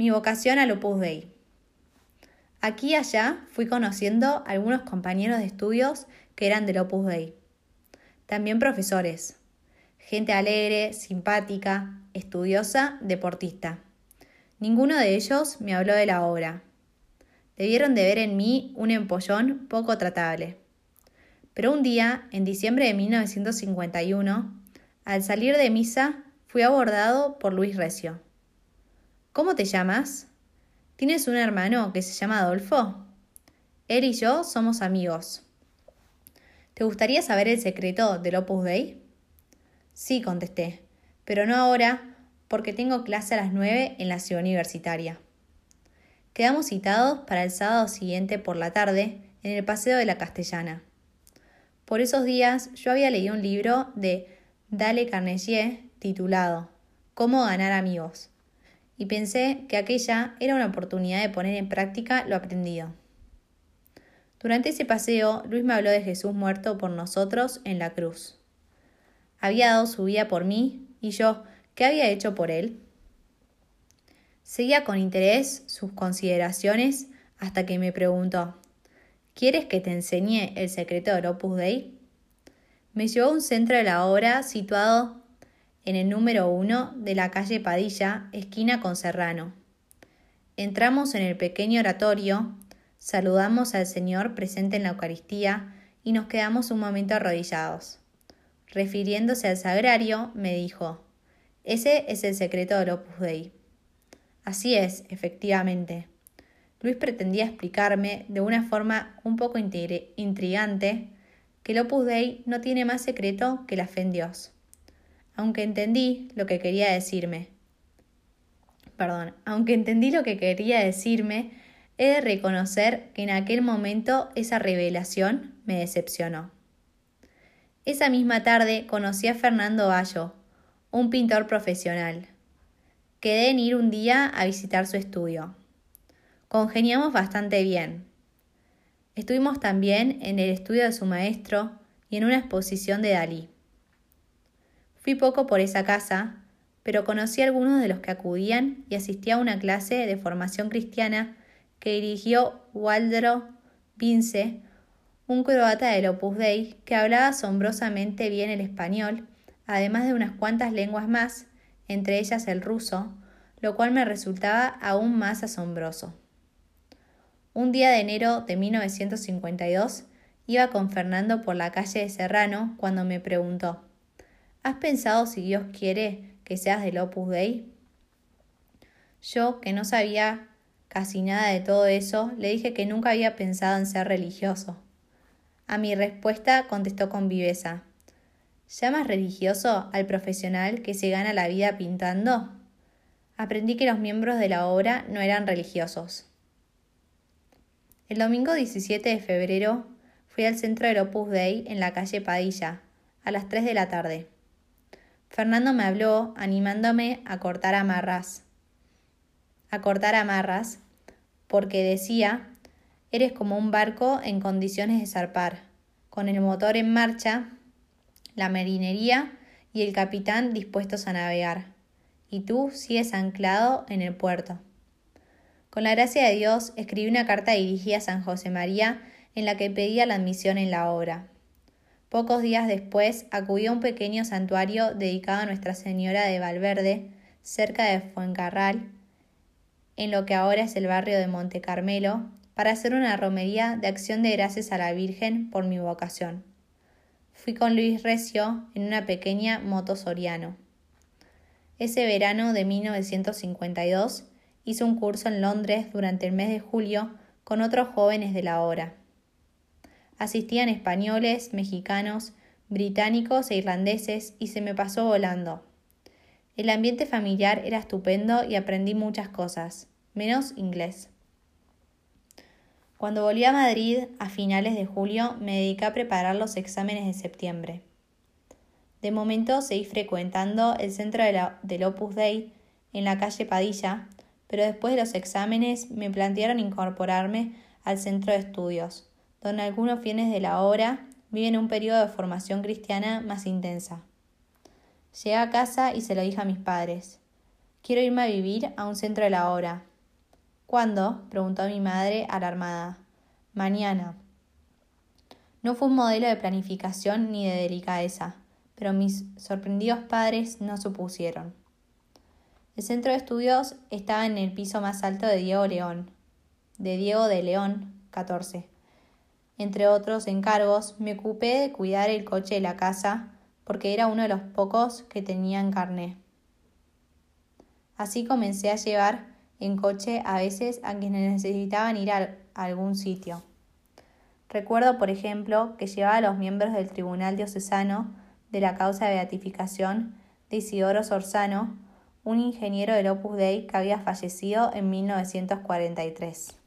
Mi vocación al Opus Dei. Aquí y allá fui conociendo algunos compañeros de estudios que eran del Opus Dei. También profesores. Gente alegre, simpática, estudiosa, deportista. Ninguno de ellos me habló de la obra. Debieron de ver en mí un empollón poco tratable. Pero un día, en diciembre de 1951, al salir de misa, fui abordado por Luis Recio. ¿Cómo te llamas? ¿Tienes un hermano que se llama Adolfo? Él y yo somos amigos. ¿Te gustaría saber el secreto del Opus Dei? Sí, contesté, pero no ahora, porque tengo clase a las nueve en la ciudad universitaria. Quedamos citados para el sábado siguiente por la tarde en el Paseo de la Castellana. Por esos días yo había leído un libro de Dale Carnegie titulado Cómo ganar amigos, y pensé que aquella era una oportunidad de poner en práctica lo aprendido. Durante ese paseo, Luis me habló de Jesús muerto por nosotros en la cruz. Había dado su vida por mí, y yo, ¿qué había hecho por él? Seguía con interés sus consideraciones hasta que me preguntó ¿Quieres que te enseñe el secreto del Opus Dei? Me llevó a un centro de la obra situado en el número uno de la calle Padilla, esquina con Serrano. Entramos en el pequeño oratorio, saludamos al Señor presente en la Eucaristía y nos quedamos un momento arrodillados. Refiriéndose al sagrario, me dijo, ese es el secreto del Opus Dei. Así es, efectivamente. Luis pretendía explicarme de una forma un poco intrigante que el Opus Dei no tiene más secreto que la fe en Dios. Aunque entendí lo que quería decirme. Perdón, aunque entendí lo que quería decirme, he de reconocer que en aquel momento esa revelación me decepcionó. Esa misma tarde conocí a Fernando Bayo, un pintor profesional. Quedé en ir un día a visitar su estudio. Congeniamos bastante bien. Estuvimos también en el estudio de su maestro y en una exposición de Dalí. Fui poco por esa casa, pero conocí a algunos de los que acudían y asistí a una clase de formación cristiana que dirigió Waldro Vince, un croata del Opus Dei que hablaba asombrosamente bien el español, además de unas cuantas lenguas más, entre ellas el ruso, lo cual me resultaba aún más asombroso. Un día de enero de 1952 iba con Fernando por la calle de Serrano cuando me preguntó ¿Has pensado si Dios quiere que seas del Opus Dei? Yo, que no sabía casi nada de todo eso, le dije que nunca había pensado en ser religioso. A mi respuesta contestó con viveza ¿Llamas religioso al profesional que se gana la vida pintando? Aprendí que los miembros de la obra no eran religiosos. El domingo 17 de febrero fui al centro del Opus Dei en la calle Padilla, a las 3 de la tarde. Fernando me habló animándome a cortar amarras. A cortar amarras, porque decía, eres como un barco en condiciones de zarpar, con el motor en marcha, la marinería y el capitán dispuestos a navegar, y tú sigues anclado en el puerto. Con la gracia de Dios, escribí una carta dirigida a San José María en la que pedía la admisión en la obra. Pocos días después acudí a un pequeño santuario dedicado a Nuestra Señora de Valverde, cerca de Fuencarral, en lo que ahora es el barrio de Monte Carmelo, para hacer una romería de acción de gracias a la Virgen por mi vocación. Fui con Luis Recio en una pequeña moto Soriano. Ese verano de 1952 hizo un curso en Londres durante el mes de julio con otros jóvenes de la hora. Asistían españoles, mexicanos, británicos e irlandeses y se me pasó volando. El ambiente familiar era estupendo y aprendí muchas cosas, menos inglés. Cuando volví a Madrid a finales de julio me dediqué a preparar los exámenes de septiembre. De momento seguí frecuentando el centro de del Opus Dei en la calle Padilla, pero después de los exámenes me plantearon incorporarme al centro de estudios, donde algunos fines de la obra viven un periodo de formación cristiana más intensa. Llegué a casa y se lo dije a mis padres. Quiero irme a vivir a un centro de la obra. ¿Cuándo? preguntó mi madre alarmada. Mañana. No fue un modelo de planificación ni de delicadeza, pero mis sorprendidos padres no supusieron. El centro de estudios estaba en el piso más alto de Diego León, de Diego de León, 14. Entre otros encargos, me ocupé de cuidar el coche de la casa porque era uno de los pocos que tenían carné. Así comencé a llevar en coche a veces a quienes necesitaban ir a algún sitio. Recuerdo, por ejemplo, que llevaba a los miembros del Tribunal Diocesano de la causa de beatificación de Isidoro Sorzano, un ingeniero del Opus Dei que había fallecido en 1943.